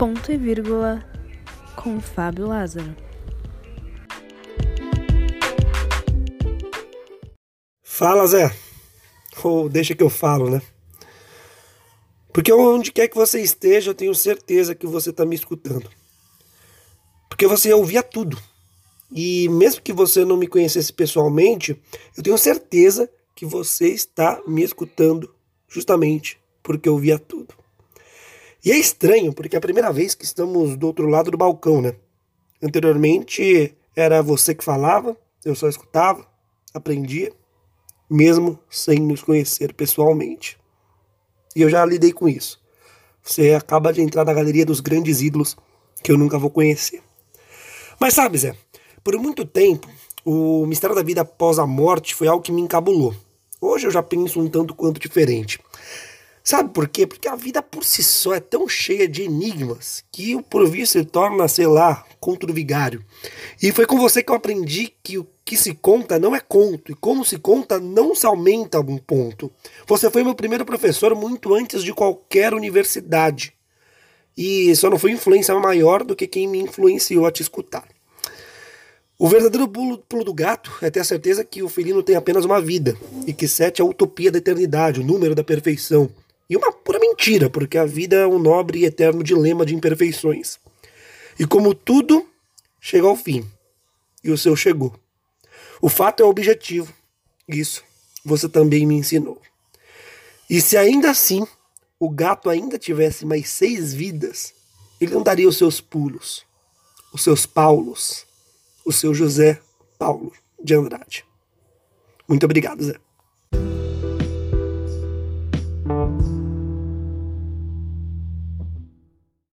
ponto e vírgula com Fábio Lázaro. Fala, Zé. Ou deixa que eu falo, né? Porque onde quer que você esteja, eu tenho certeza que você está me escutando. Porque você ouvia tudo. E mesmo que você não me conhecesse pessoalmente, eu tenho certeza que você está me escutando justamente porque eu ouvia tudo. E é estranho, porque é a primeira vez que estamos do outro lado do balcão, né? Anteriormente era você que falava, eu só escutava, aprendia, mesmo sem nos conhecer pessoalmente. E eu já lidei com isso. Você acaba de entrar na galeria dos grandes ídolos que eu nunca vou conhecer. Mas sabe, Zé, por muito tempo, o mistério da vida após a morte foi algo que me encabulou. Hoje eu já penso um tanto quanto diferente. Sabe por quê? Porque a vida por si só é tão cheia de enigmas que o porvir se torna, sei lá, conto do vigário. E foi com você que eu aprendi que o que se conta não é conto, e como se conta não se aumenta um ponto. Você foi meu primeiro professor muito antes de qualquer universidade. E só não foi influência maior do que quem me influenciou a te escutar. O verdadeiro pulo, pulo, do gato é ter a certeza que o felino tem apenas uma vida e que sete é a utopia da eternidade, o número da perfeição. E uma pura mentira, porque a vida é um nobre e eterno dilema de imperfeições. E como tudo, chega ao fim. E o seu chegou. O fato é objetivo. Isso você também me ensinou. E se ainda assim o gato ainda tivesse mais seis vidas, ele não daria os seus pulos, os seus Paulos, o seu José Paulo de Andrade. Muito obrigado, Zé.